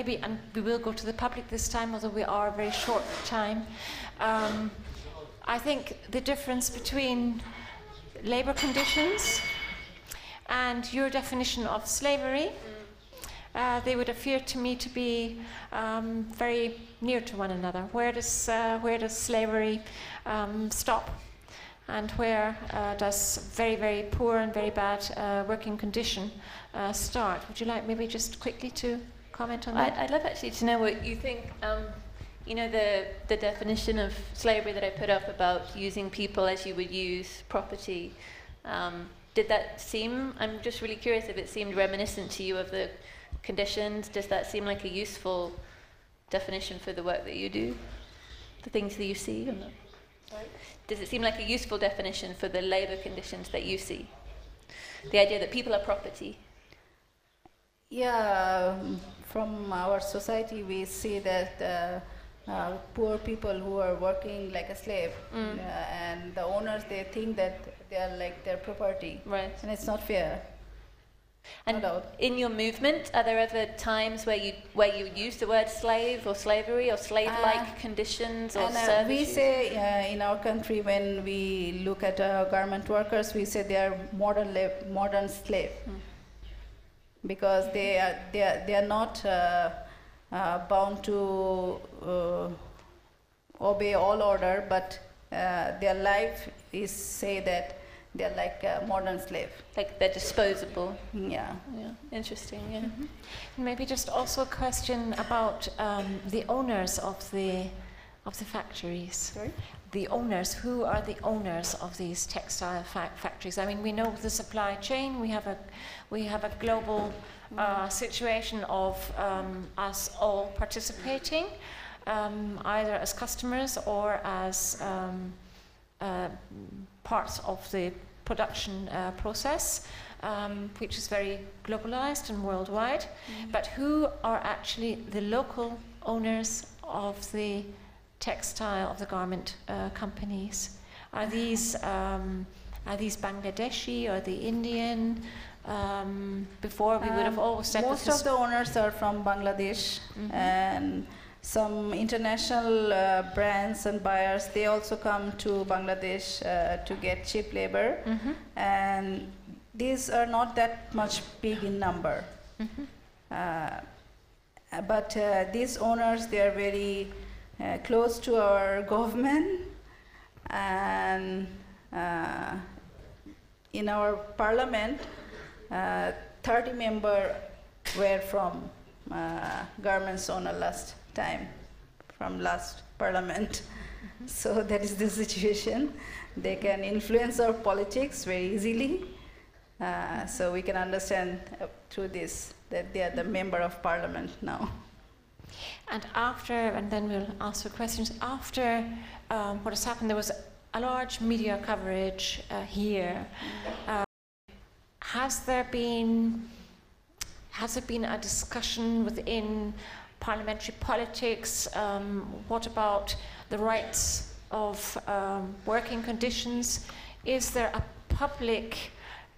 maybe, and we will go to the public this time, although we are a very short time. Um, I think the difference between labour conditions and your definition of slavery, uh, they would appear to me to be um, very near to one another. Where does, uh, where does slavery um, stop? And where uh, does very, very poor and very bad uh, working condition uh, start? Would you like maybe just quickly to comment on that? I'd, I'd love actually to know what you think. Um, you know the the definition of slavery that I put up about using people as you would use property. Um, did that seem? I'm just really curious if it seemed reminiscent to you of the conditions. Does that seem like a useful definition for the work that you do? The things that you see. Does it seem like a useful definition for the labour conditions that you see? The idea that people are property. Yeah, from our society, we see that uh, uh, poor people who are working like a slave, Mm. uh, and the owners they think that they are like their property, Right. and it's not fair. And no in your movement, are there ever times where you where you use the word slave or slavery or slave-like Uh, conditions or uh, we say uh, in our country when we look at uh, garment workers, we say they are modern modern slave Hmm. Because they are they are, they are not uh, uh, bound to uh, obey all order, but uh, their life is say that they are like a modern slave. like they're disposable. Yeah. Yeah, interesting. Yeah. And Maybe just also a question about um, the owners of the of the factories. Sorry? The owners, who are the owners of these textile fa- factories? I mean, we know the supply chain. We have a we have a global uh, situation of um, us all participating, um, either as customers or as um, uh, parts of the production uh, process, um, which is very globalized and worldwide. But who are actually the local owners of the textile, of the garment uh, companies? Are these, um, are these Bangladeshi or the Indian? Um, before we would have Um, always said Most of the owners are from Bangladesh, Mhm. and some international uh, brands and buyers they also come to Bangladesh uh, to get cheap labor, Mhm, and these are not that much big in number. mhm. Uh, but uh, these owners they are very uh, close to our government, and uh, in our parliament, uh, 30 member were from uh, garments owner last time, from last parliament. So that is the situation. They can influence our politics very easily. Uh, so we can understand uh, through this that they are the member of parliament now. And after, and then we'll ask for questions. After um, what has happened, there was a large media coverage uh, here. Um, has there been has there been a discussion within parliamentary politics? Um, what about the rights of um, working conditions? Is there a public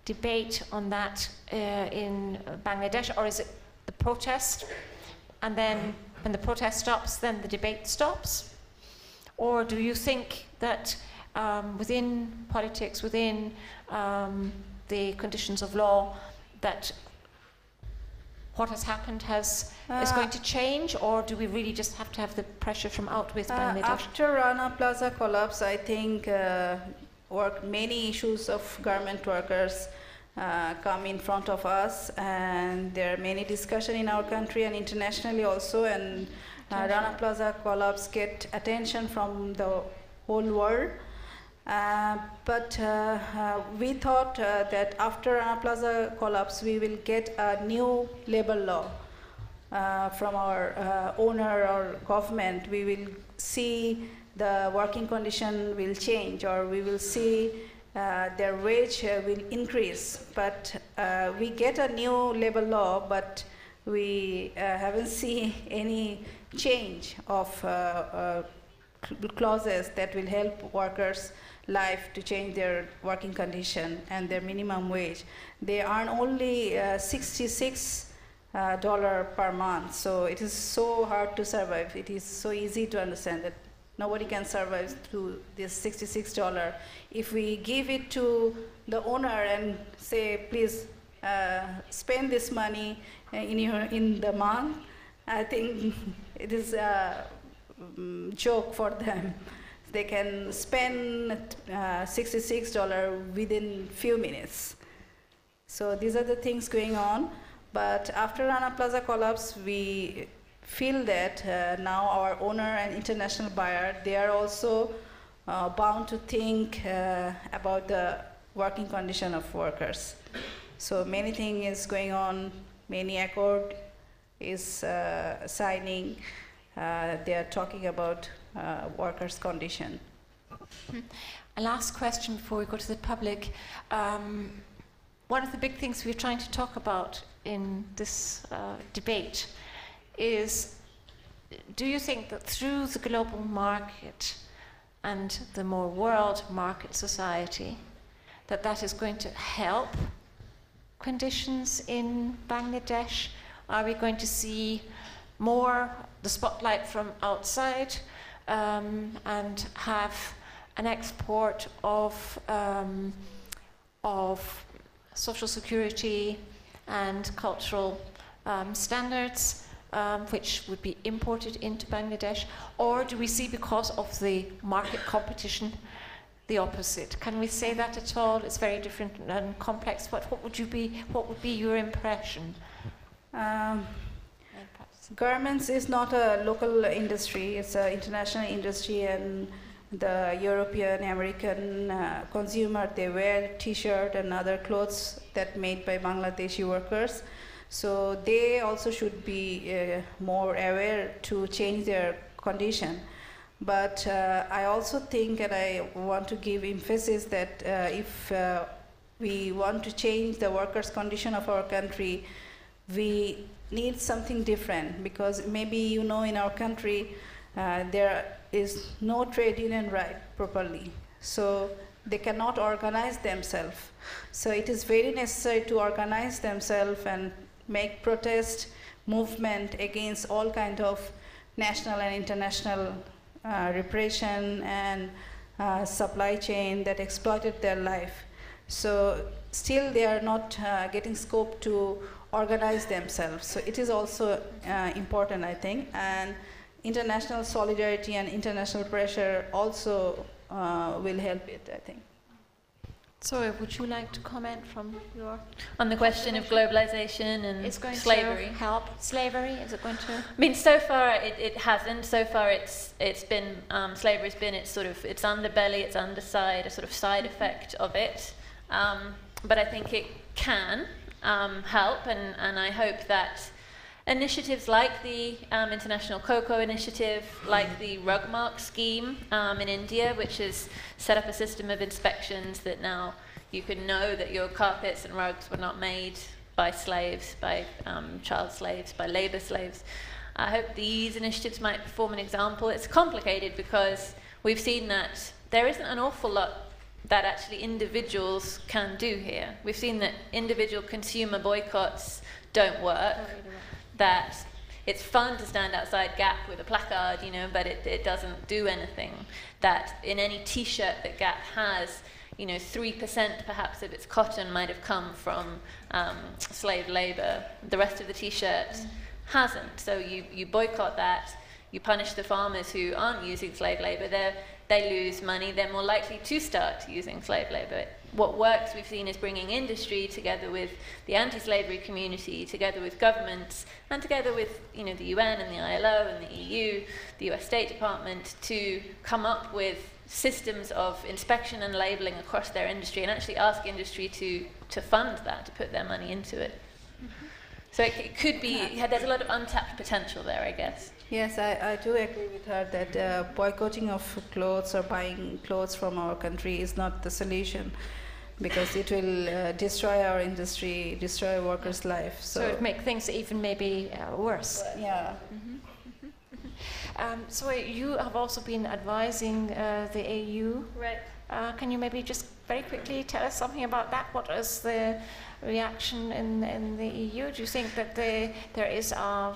debate on that uh, in Bangladesh, or is it the protest and then when the protest stops, then the debate stops? Or do you think that um, within politics, within um, the conditions of law, that what has happened has is Uh, going to change, or do we really just have to have the pressure from out with Uh, after Rana Plaza collapse, I think uh, work, many issues of garment workers uh, come in front of us, and there are many discussion in our country and internationally also. And uh, Rana Plaza collapse get attention from the whole world. Uh, but uh, uh, we thought uh, that after Rana Plaza collapse, we will get a new labor law uh, from our uh, owner or government. We will see the working condition will change, or we will see their wage uh, will increase. But uh, we get a new labor law, but we uh, haven't seen any change of uh, uh, clauses that will help workers' life to change their working condition and their minimum wage. They earn only uh, 66 uh, dollar per month. So it is so hard to survive. It is so easy to understand that nobody can survive through this $66. If we give it to the owner and say, please uh, spend this money in your in the month, I think it is a mm, joke for them. They can spend uh, $66 within few minutes. So these are the things going on. But after Rana Plaza collapse, we feel that uh, now our owner and international buyer, they are also uh, bound to think uh, about the working condition of workers. So many things is going on, many accord is uh, signing. Uh, they are talking about uh, workers' condition. A last question before we go to the public. Um, one of the big things we're trying to talk about in this debate is do you think that through the global market and the more world market society that that is going to help conditions in Bangladesh? Are we going to see more the spotlight from outside um, and have an export of, um, of social security and cultural um, standards, um, which would be imported into Bangladesh? Or do we see, because of the market competition, the opposite? Can we say that at all? It's very different and complex. What, what would you be? What would be your impression? Um, garments is not a local industry; it's an international industry, and the European, American uh, consumer they wear T-shirt and other clothes that made by Bangladeshi workers. So they also should be uh, more aware to change their condition. But uh, I also think, and I want to give emphasis that uh, if uh, we want to change the workers' condition of our country, we need something different because maybe you know in our country uh, there is no trade union right properly. So they cannot organize themselves. So it is very necessary to organize themselves and make protest movement against all kind of national and international uh, repression and uh, supply chain that exploited their life. So still they are not uh, getting scope to organize themselves. So it is also uh, important, I think. And international solidarity and international pressure also uh, will help it, I think. So, would you like to comment from your? On the question of globalization and Is going slavery. to help slavery? Is it going to? I mean, so far it, it hasn't. So far, it's it's been um, slavery's been its sort of its underbelly, its underside, a sort of side effect of it. Um, but I think it can um, help, and, and I hope that initiatives like the um, International Cocoa Initiative, like the Rugmark scheme um, in India, which has set up a system of inspections that now you can know that your carpets and rugs were not made by slaves, by um, child slaves, by labor slaves. I hope these initiatives might form an example. It's complicated because we've seen that there isn't an awful lot that actually individuals can do here. We've seen that individual consumer boycotts don't work that it's fun to stand outside Gap with a placard, you know, but it, it doesn't do anything. That in any T-shirt that Gap has, you know, three percent perhaps of its cotton might have come from um, slave labor. The rest of the T-shirt mm. hasn't. So you you boycott that. You punish the farmers who aren't using slave labor. They they lose money. They're more likely to start using slave labor what works we've seen is bringing industry together with the anti-slavery community, together with governments, and together with you know the UN and the ILO and the EU, the US State Department, to come up with systems of inspection and labeling across their industry, and actually ask industry to to fund that, to put their money into it. Mm-hmm. So it, it, could be, yeah, there's a lot of untapped potential there, I guess. Yes, I, I do agree with her that uh, boycotting of clothes or buying clothes from our country is not the solution because it will uh, destroy our industry, destroy workers' life. So, so it make things even maybe uh, worse. Yeah. Mm-hmm. Mm-hmm. Um, so you have also been advising uh, the EU right. Uh, can you maybe just very quickly tell us something about that? What is the reaction in, in the EU? Do you think that the, there is uh,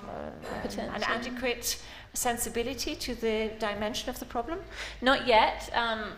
an adequate sensibility to the dimension of the problem? Not yet. Um,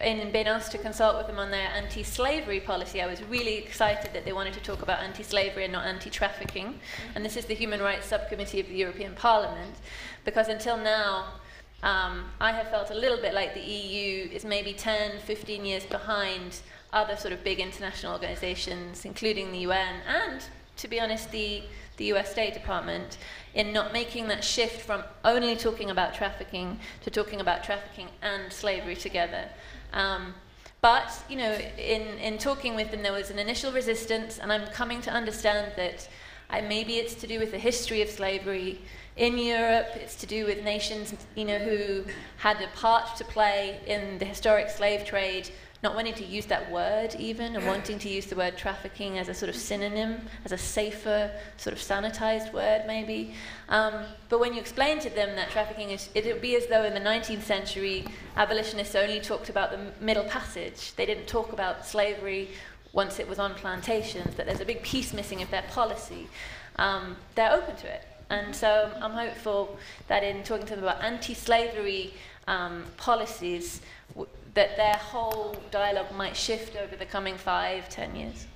in being asked to consult with them on their anti-slavery policy, I was really excited that they wanted to talk about anti-slavery and not anti-trafficking. And this is the Human Rights Subcommittee of the European Parliament, because until now, um, I have felt a little bit like the EU is maybe 10, 15 years behind other sort of big international organizations, including the UN and, to be honest, the, the US State Department, in not making that shift from only talking about trafficking to talking about trafficking and slavery together. Um, but, you know, in, in talking with them, there was an initial resistance, and I'm coming to understand that uh, maybe it's to do with the history of slavery in Europe, it's to do with nations, you know, who had a part to play in the historic slave trade, not wanting to use that word even, and wanting to use the word trafficking as a sort of synonym, as a safer, sort of sanitized word maybe. Um, but when you explain to them that trafficking is, it would be as though in the 19th century abolitionists only talked about the Middle Passage. They didn't talk about slavery once it was on plantations, that there's a big piece missing of their policy. Um, they're open to it. And so I'm hopeful that in talking to them about anti-slavery um, policies, w- that their whole dialogue might shift over the coming five, ten years.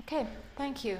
Okay, thank you.